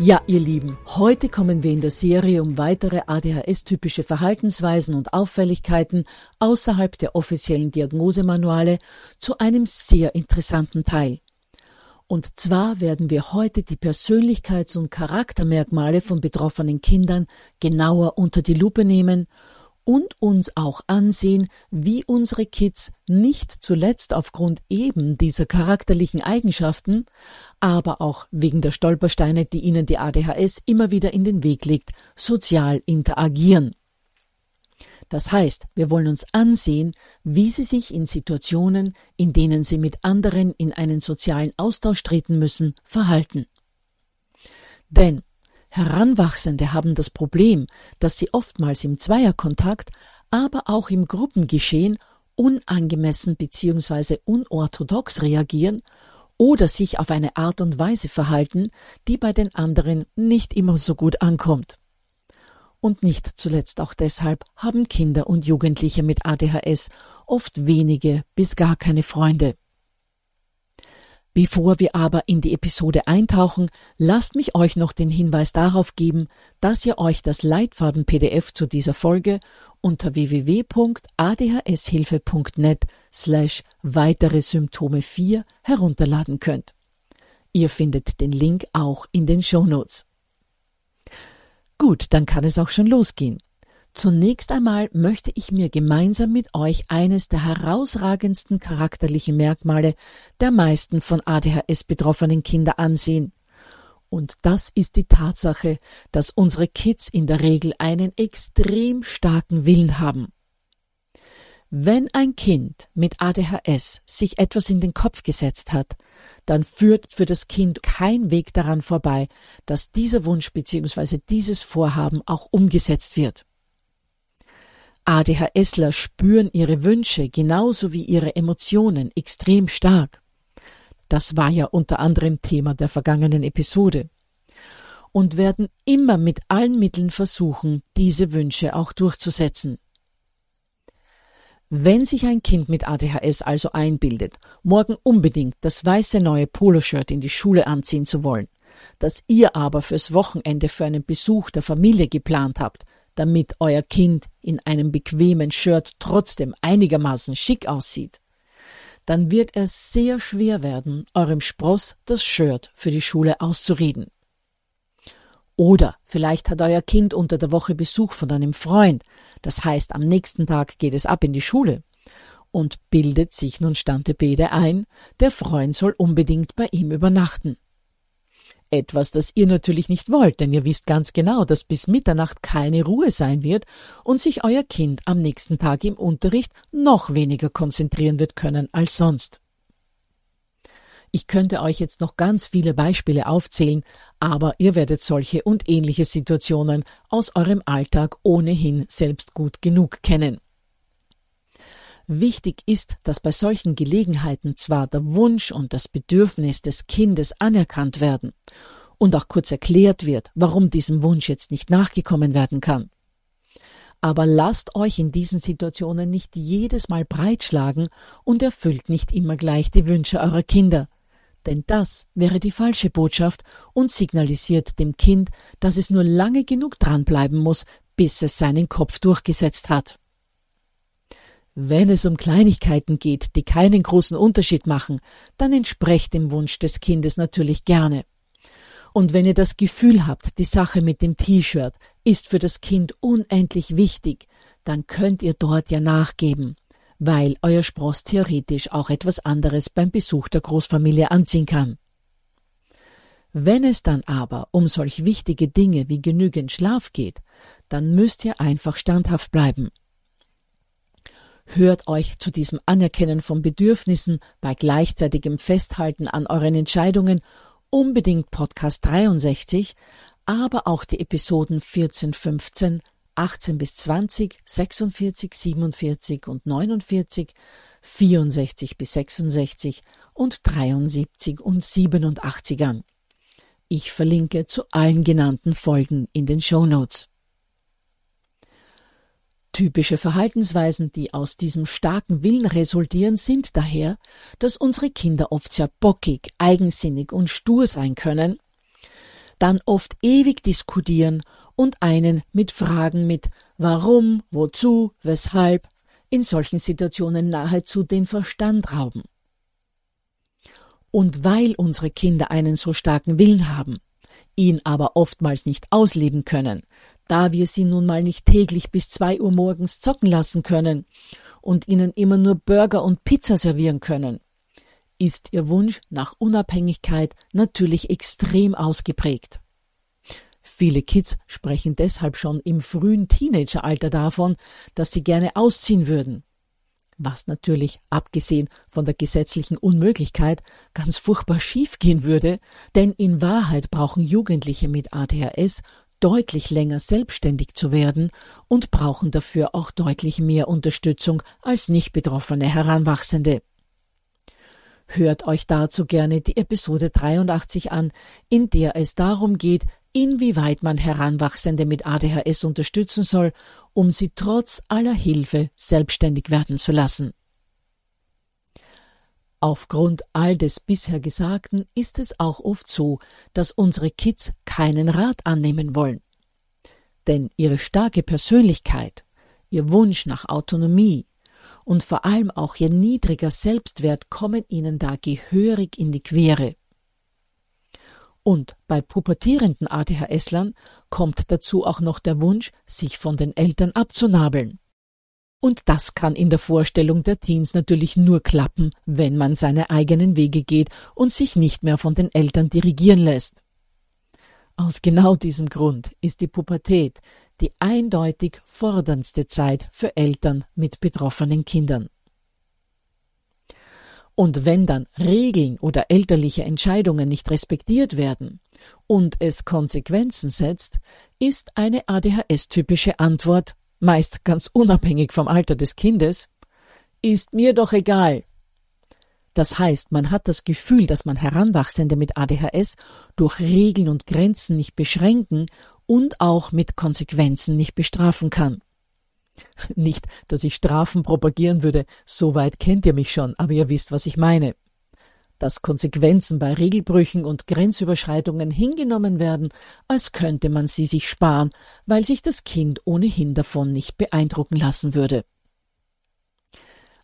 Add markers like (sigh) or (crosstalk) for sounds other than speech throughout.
Ja, ihr Lieben, heute kommen wir in der Serie um weitere ADHS-typische Verhaltensweisen und Auffälligkeiten außerhalb der offiziellen Diagnosemanuale zu einem sehr interessanten Teil. Und zwar werden wir heute die Persönlichkeits- und Charaktermerkmale von betroffenen Kindern genauer unter die Lupe nehmen und uns auch ansehen, wie unsere Kids nicht zuletzt aufgrund eben dieser charakterlichen Eigenschaften, aber auch wegen der Stolpersteine, die ihnen die ADHS immer wieder in den Weg legt, sozial interagieren. Das heißt, wir wollen uns ansehen, wie sie sich in Situationen, in denen sie mit anderen in einen sozialen Austausch treten müssen, verhalten. Denn Heranwachsende haben das Problem, dass sie oftmals im Zweierkontakt, aber auch im Gruppengeschehen unangemessen bzw. unorthodox reagieren oder sich auf eine Art und Weise verhalten, die bei den anderen nicht immer so gut ankommt. Und nicht zuletzt auch deshalb haben Kinder und Jugendliche mit ADHS oft wenige bis gar keine Freunde. Bevor wir aber in die Episode eintauchen, lasst mich euch noch den Hinweis darauf geben, dass ihr euch das Leitfaden-PDF zu dieser Folge unter www.adhshilfe.net slash weitere Symptome 4 herunterladen könnt. Ihr findet den Link auch in den Shownotes. Gut, dann kann es auch schon losgehen. Zunächst einmal möchte ich mir gemeinsam mit euch eines der herausragendsten charakterlichen Merkmale der meisten von ADHS betroffenen Kinder ansehen. Und das ist die Tatsache, dass unsere Kids in der Regel einen extrem starken Willen haben. Wenn ein Kind mit ADHS sich etwas in den Kopf gesetzt hat, dann führt für das Kind kein Weg daran vorbei, dass dieser Wunsch bzw. dieses Vorhaben auch umgesetzt wird. ADHSler spüren ihre Wünsche genauso wie ihre Emotionen extrem stark. Das war ja unter anderem Thema der vergangenen Episode. Und werden immer mit allen Mitteln versuchen, diese Wünsche auch durchzusetzen. Wenn sich ein Kind mit ADHS also einbildet, morgen unbedingt das weiße neue Poloshirt in die Schule anziehen zu wollen, das ihr aber fürs Wochenende für einen Besuch der Familie geplant habt, damit euer Kind in einem bequemen Shirt trotzdem einigermaßen schick aussieht, dann wird es sehr schwer werden, eurem Spross das Shirt für die Schule auszureden. Oder vielleicht hat euer Kind unter der Woche Besuch von einem Freund, das heißt am nächsten Tag geht es ab in die Schule und bildet sich nun Stante Bede ein, der Freund soll unbedingt bei ihm übernachten. Etwas, das ihr natürlich nicht wollt, denn ihr wisst ganz genau, dass bis Mitternacht keine Ruhe sein wird und sich euer Kind am nächsten Tag im Unterricht noch weniger konzentrieren wird können als sonst. Ich könnte euch jetzt noch ganz viele Beispiele aufzählen, aber ihr werdet solche und ähnliche Situationen aus eurem Alltag ohnehin selbst gut genug kennen. Wichtig ist, dass bei solchen Gelegenheiten zwar der Wunsch und das Bedürfnis des Kindes anerkannt werden und auch kurz erklärt wird, warum diesem Wunsch jetzt nicht nachgekommen werden kann. Aber lasst euch in diesen Situationen nicht jedes Mal breitschlagen und erfüllt nicht immer gleich die Wünsche eurer Kinder. Denn das wäre die falsche Botschaft und signalisiert dem Kind, dass es nur lange genug dranbleiben muss, bis es seinen Kopf durchgesetzt hat. Wenn es um Kleinigkeiten geht, die keinen großen Unterschied machen, dann entsprecht dem Wunsch des Kindes natürlich gerne. Und wenn ihr das Gefühl habt, die Sache mit dem T-Shirt ist für das Kind unendlich wichtig, dann könnt ihr dort ja nachgeben, weil euer Spross theoretisch auch etwas anderes beim Besuch der Großfamilie anziehen kann. Wenn es dann aber um solch wichtige Dinge wie genügend Schlaf geht, dann müsst ihr einfach standhaft bleiben Hört euch zu diesem Anerkennen von Bedürfnissen bei gleichzeitigem Festhalten an euren Entscheidungen unbedingt Podcast 63, aber auch die Episoden 14, 15, 18 bis 20, 46, 47 und 49, 64 bis 66 und 73 und 87 an. Ich verlinke zu allen genannten Folgen in den Show Notes. Typische Verhaltensweisen, die aus diesem starken Willen resultieren, sind daher, dass unsere Kinder oft sehr bockig, eigensinnig und stur sein können, dann oft ewig diskutieren und einen mit Fragen mit warum, wozu, weshalb in solchen Situationen nahezu den Verstand rauben. Und weil unsere Kinder einen so starken Willen haben, ihn aber oftmals nicht ausleben können, da wir sie nun mal nicht täglich bis zwei Uhr morgens zocken lassen können und ihnen immer nur Burger und Pizza servieren können, ist ihr Wunsch nach Unabhängigkeit natürlich extrem ausgeprägt. Viele Kids sprechen deshalb schon im frühen Teenageralter davon, dass sie gerne ausziehen würden. Was natürlich, abgesehen von der gesetzlichen Unmöglichkeit, ganz furchtbar schiefgehen würde, denn in Wahrheit brauchen Jugendliche mit ADHS deutlich länger selbstständig zu werden und brauchen dafür auch deutlich mehr Unterstützung als nicht betroffene Heranwachsende. Hört euch dazu gerne die Episode 83 an, in der es darum geht, inwieweit man Heranwachsende mit ADHS unterstützen soll, um sie trotz aller Hilfe selbstständig werden zu lassen. Aufgrund all des bisher Gesagten ist es auch oft so, dass unsere Kids keinen Rat annehmen wollen. Denn ihre starke Persönlichkeit, ihr Wunsch nach Autonomie und vor allem auch ihr niedriger Selbstwert kommen ihnen da gehörig in die Quere. Und bei pubertierenden ADHSlern kommt dazu auch noch der Wunsch, sich von den Eltern abzunabeln. Und das kann in der Vorstellung der Teens natürlich nur klappen, wenn man seine eigenen Wege geht und sich nicht mehr von den Eltern dirigieren lässt. Aus genau diesem Grund ist die Pubertät die eindeutig forderndste Zeit für Eltern mit betroffenen Kindern. Und wenn dann Regeln oder elterliche Entscheidungen nicht respektiert werden und es Konsequenzen setzt, ist eine ADHS-typische Antwort meist ganz unabhängig vom Alter des Kindes, ist mir doch egal. Das heißt, man hat das Gefühl, dass man Heranwachsende mit ADHS durch Regeln und Grenzen nicht beschränken und auch mit Konsequenzen nicht bestrafen kann. (laughs) Nicht, dass ich Strafen propagieren würde, so weit kennt ihr mich schon, aber ihr wisst, was ich meine dass Konsequenzen bei Regelbrüchen und Grenzüberschreitungen hingenommen werden, als könnte man sie sich sparen, weil sich das Kind ohnehin davon nicht beeindrucken lassen würde.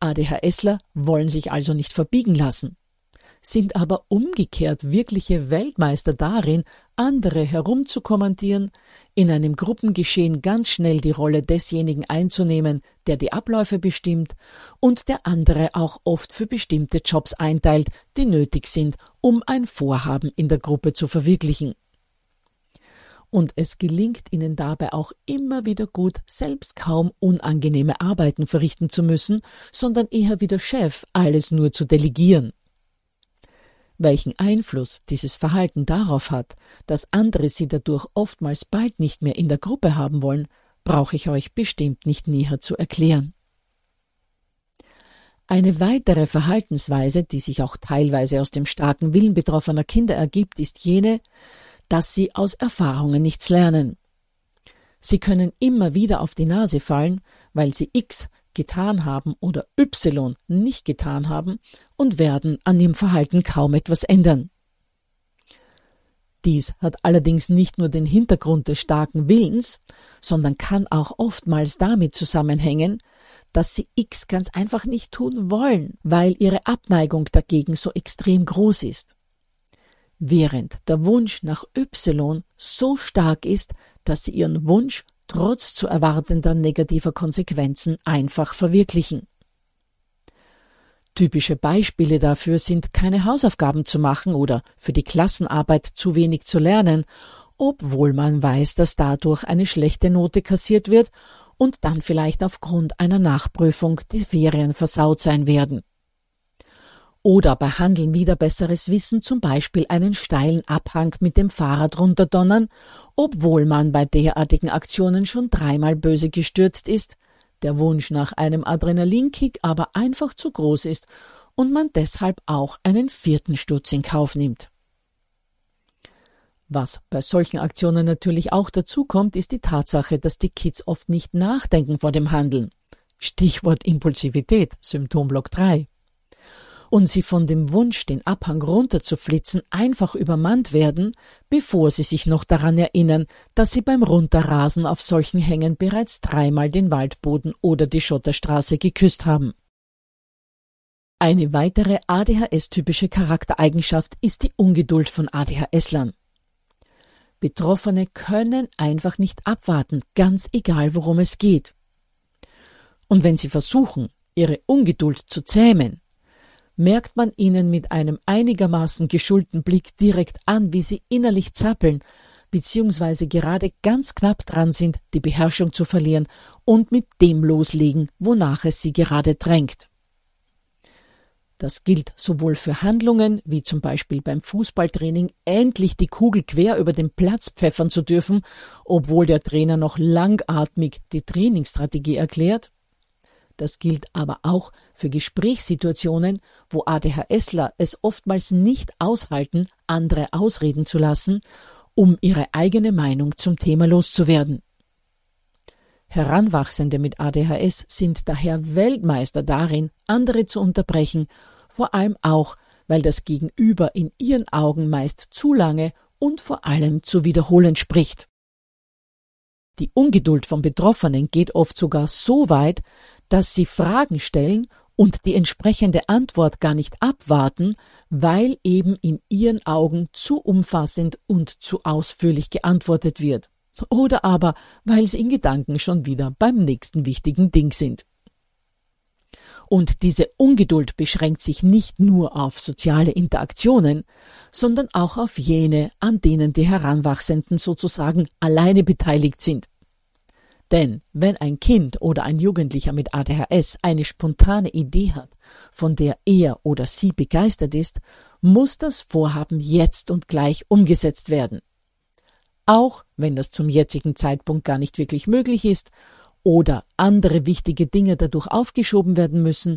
ADHSler wollen sich also nicht verbiegen lassen. sind aber umgekehrt wirkliche Weltmeister darin, andere herumzukommandieren, in einem Gruppengeschehen ganz schnell die Rolle desjenigen einzunehmen, der die Abläufe bestimmt und der andere auch oft für bestimmte Jobs einteilt, die nötig sind, um ein Vorhaben in der Gruppe zu verwirklichen. Und es gelingt ihnen dabei auch immer wieder gut, selbst kaum unangenehme Arbeiten verrichten zu müssen, sondern eher wie der Chef alles nur zu delegieren. Welchen Einfluss dieses Verhalten darauf hat, dass andere sie dadurch oftmals bald nicht mehr in der Gruppe haben wollen, brauche ich euch bestimmt nicht näher zu erklären. Eine weitere Verhaltensweise, die sich auch teilweise aus dem starken Willen betroffener Kinder ergibt, ist jene, dass sie aus Erfahrungen nichts lernen. Sie können immer wieder auf die Nase fallen, weil sie X getan haben oder Y nicht getan haben und werden an ihrem Verhalten kaum etwas ändern. Dies hat allerdings nicht nur den Hintergrund des starken Willens, sondern kann auch oftmals damit zusammenhängen, dass sie X ganz einfach nicht tun wollen, weil ihre Abneigung dagegen so extrem groß ist. Während der Wunsch nach Y so stark ist, dass sie ihren Wunsch trotz zu erwartender negativer Konsequenzen einfach verwirklichen. Typische Beispiele dafür sind keine Hausaufgaben zu machen oder für die Klassenarbeit zu wenig zu lernen, obwohl man weiß, dass dadurch eine schlechte Note kassiert wird und dann vielleicht aufgrund einer Nachprüfung die Ferien versaut sein werden. Oder behandeln wieder besseres Wissen zum Beispiel einen steilen Abhang mit dem Fahrrad runterdonnern, obwohl man bei derartigen Aktionen schon dreimal böse gestürzt ist, der Wunsch nach einem Adrenalinkick aber einfach zu groß ist und man deshalb auch einen vierten Sturz in Kauf nimmt. Was bei solchen Aktionen natürlich auch dazu kommt, ist die Tatsache, dass die Kids oft nicht nachdenken vor dem Handeln. Stichwort Impulsivität, Symptomblock 3 und sie von dem Wunsch, den Abhang runterzuflitzen, einfach übermannt werden, bevor sie sich noch daran erinnern, dass sie beim Runterrasen auf solchen Hängen bereits dreimal den Waldboden oder die Schotterstraße geküsst haben. Eine weitere ADHS-typische Charaktereigenschaft ist die Ungeduld von ADHS-Lern. Betroffene können einfach nicht abwarten, ganz egal worum es geht. Und wenn sie versuchen, ihre Ungeduld zu zähmen, merkt man ihnen mit einem einigermaßen geschulten Blick direkt an, wie sie innerlich zappeln, beziehungsweise gerade ganz knapp dran sind, die Beherrschung zu verlieren und mit dem loslegen, wonach es sie gerade drängt. Das gilt sowohl für Handlungen, wie zum Beispiel beim Fußballtraining, endlich die Kugel quer über den Platz pfeffern zu dürfen, obwohl der Trainer noch langatmig die Trainingsstrategie erklärt, das gilt aber auch für Gesprächssituationen, wo ADHSler es oftmals nicht aushalten, andere ausreden zu lassen, um ihre eigene Meinung zum Thema loszuwerden. Heranwachsende mit ADHS sind daher Weltmeister darin, andere zu unterbrechen, vor allem auch, weil das Gegenüber in ihren Augen meist zu lange und vor allem zu wiederholen spricht. Die Ungeduld von Betroffenen geht oft sogar so weit, dass sie Fragen stellen und die entsprechende Antwort gar nicht abwarten, weil eben in ihren Augen zu umfassend und zu ausführlich geantwortet wird. Oder aber, weil sie in Gedanken schon wieder beim nächsten wichtigen Ding sind. Und diese Ungeduld beschränkt sich nicht nur auf soziale Interaktionen, sondern auch auf jene, an denen die Heranwachsenden sozusagen alleine beteiligt sind. Denn wenn ein Kind oder ein Jugendlicher mit ADHS eine spontane Idee hat, von der er oder sie begeistert ist, muss das Vorhaben jetzt und gleich umgesetzt werden. Auch wenn das zum jetzigen Zeitpunkt gar nicht wirklich möglich ist oder andere wichtige Dinge dadurch aufgeschoben werden müssen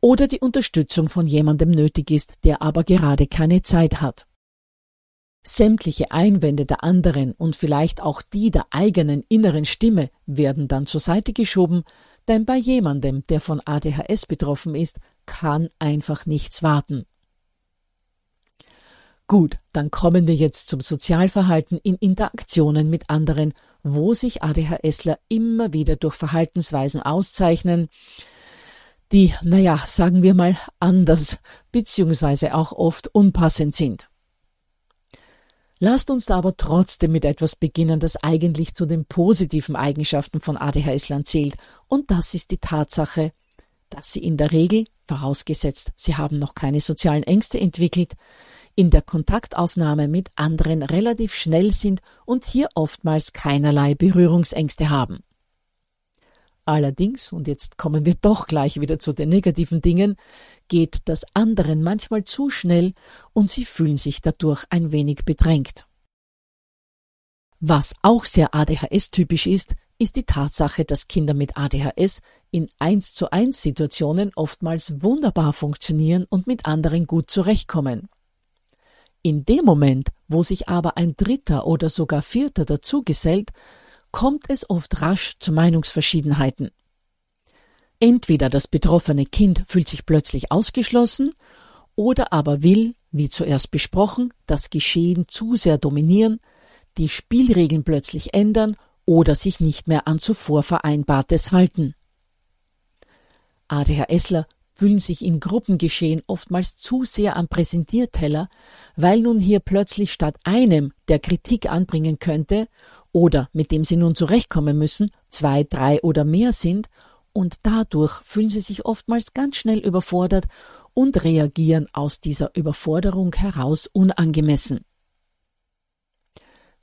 oder die Unterstützung von jemandem nötig ist, der aber gerade keine Zeit hat. Sämtliche Einwände der anderen und vielleicht auch die der eigenen inneren Stimme werden dann zur Seite geschoben, denn bei jemandem, der von ADHS betroffen ist, kann einfach nichts warten. Gut, dann kommen wir jetzt zum Sozialverhalten in Interaktionen mit anderen, wo sich ADHSler immer wieder durch Verhaltensweisen auszeichnen, die, naja, sagen wir mal, anders beziehungsweise auch oft unpassend sind. Lasst uns da aber trotzdem mit etwas beginnen, das eigentlich zu den positiven Eigenschaften von ADHS-Lern zählt, und das ist die Tatsache, dass sie in der Regel, vorausgesetzt, sie haben noch keine sozialen Ängste entwickelt, in der Kontaktaufnahme mit anderen relativ schnell sind und hier oftmals keinerlei Berührungsängste haben. Allerdings, und jetzt kommen wir doch gleich wieder zu den negativen Dingen, geht das anderen manchmal zu schnell und sie fühlen sich dadurch ein wenig bedrängt. Was auch sehr ADHS-typisch ist, ist die Tatsache, dass Kinder mit ADHS in 1 zu 1 Situationen oftmals wunderbar funktionieren und mit anderen gut zurechtkommen. In dem Moment, wo sich aber ein Dritter oder sogar Vierter dazugesellt, kommt es oft rasch zu Meinungsverschiedenheiten. Entweder das betroffene Kind fühlt sich plötzlich ausgeschlossen oder aber will, wie zuerst besprochen, das Geschehen zu sehr dominieren, die Spielregeln plötzlich ändern oder sich nicht mehr an zuvor Vereinbartes halten. ADHSler fühlen sich in Gruppengeschehen oftmals zu sehr am Präsentierteller, weil nun hier plötzlich statt einem, der Kritik anbringen könnte oder mit dem sie nun zurechtkommen müssen, zwei, drei oder mehr sind, und dadurch fühlen sie sich oftmals ganz schnell überfordert und reagieren aus dieser Überforderung heraus unangemessen.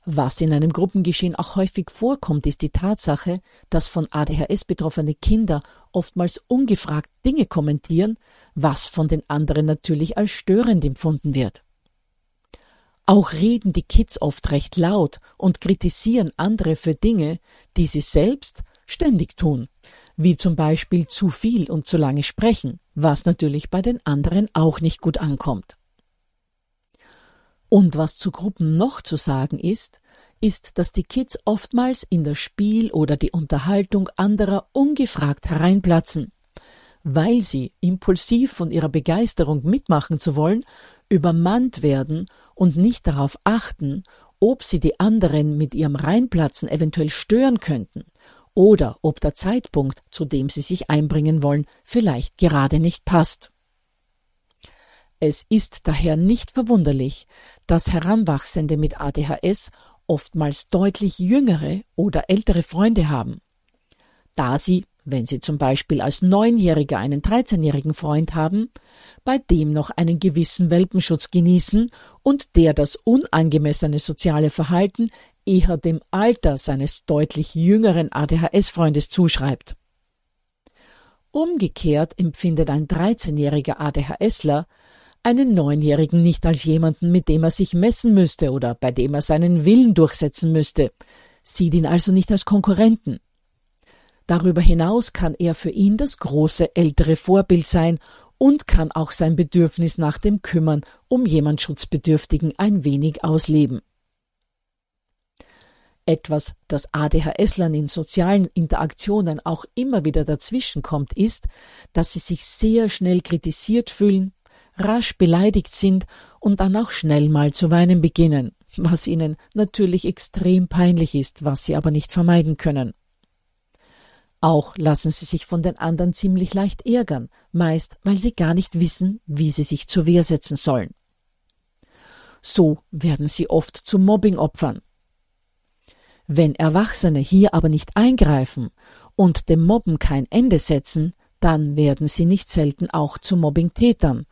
Was in einem Gruppengeschehen auch häufig vorkommt, ist die Tatsache, dass von ADHS betroffene Kinder oftmals ungefragt Dinge kommentieren, was von den anderen natürlich als störend empfunden wird. Auch reden die Kids oft recht laut und kritisieren andere für Dinge, die sie selbst ständig tun, wie zum Beispiel zu viel und zu lange sprechen, was natürlich bei den anderen auch nicht gut ankommt. Und was zu Gruppen noch zu sagen ist, ist, dass die Kids oftmals in das Spiel oder die Unterhaltung anderer ungefragt hereinplatzen, weil sie, impulsiv von ihrer Begeisterung mitmachen zu wollen, übermannt werden und nicht darauf achten, ob sie die anderen mit ihrem Reinplatzen eventuell stören könnten oder ob der Zeitpunkt, zu dem sie sich einbringen wollen, vielleicht gerade nicht passt. Es ist daher nicht verwunderlich, dass Heranwachsende mit ADHS oftmals deutlich jüngere oder ältere Freunde haben. Da sie wenn Sie zum Beispiel als Neunjähriger einen 13-jährigen Freund haben, bei dem noch einen gewissen Welpenschutz genießen und der das unangemessene soziale Verhalten eher dem Alter seines deutlich jüngeren ADHS-Freundes zuschreibt. Umgekehrt empfindet ein 13-jähriger ADHSler einen Neunjährigen nicht als jemanden, mit dem er sich messen müsste oder bei dem er seinen Willen durchsetzen müsste, sieht ihn also nicht als Konkurrenten. Darüber hinaus kann er für ihn das große ältere Vorbild sein und kann auch sein Bedürfnis nach dem Kümmern um jemand Schutzbedürftigen ein wenig ausleben. Etwas, das ADHS-Lern in sozialen Interaktionen auch immer wieder dazwischenkommt, ist, dass sie sich sehr schnell kritisiert fühlen, rasch beleidigt sind und dann auch schnell mal zu weinen beginnen, was ihnen natürlich extrem peinlich ist, was sie aber nicht vermeiden können. Auch lassen sie sich von den anderen ziemlich leicht ärgern, meist weil sie gar nicht wissen, wie sie sich zur Wehr setzen sollen. So werden sie oft zu Mobbingopfern. Wenn Erwachsene hier aber nicht eingreifen und dem Mobben kein Ende setzen, dann werden sie nicht selten auch zu Mobbingtätern,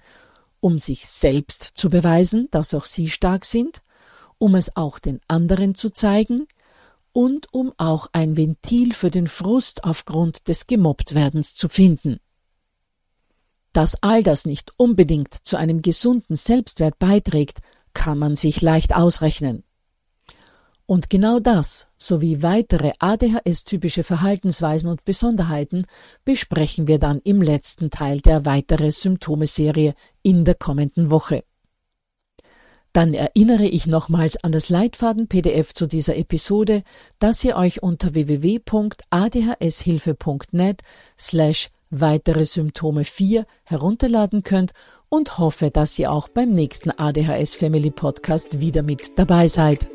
um sich selbst zu beweisen, dass auch sie stark sind, um es auch den anderen zu zeigen, und um auch ein Ventil für den Frust aufgrund des Gemobbtwerdens zu finden. Dass all das nicht unbedingt zu einem gesunden Selbstwert beiträgt, kann man sich leicht ausrechnen. Und genau das sowie weitere ADHS-typische Verhaltensweisen und Besonderheiten besprechen wir dann im letzten Teil der weitere Symptome-Serie in der kommenden Woche. Dann erinnere ich nochmals an das Leitfaden-PDF zu dieser Episode, das ihr euch unter www.adhshilfe.net slash weitere Symptome 4 herunterladen könnt und hoffe, dass ihr auch beim nächsten ADHS Family Podcast wieder mit dabei seid.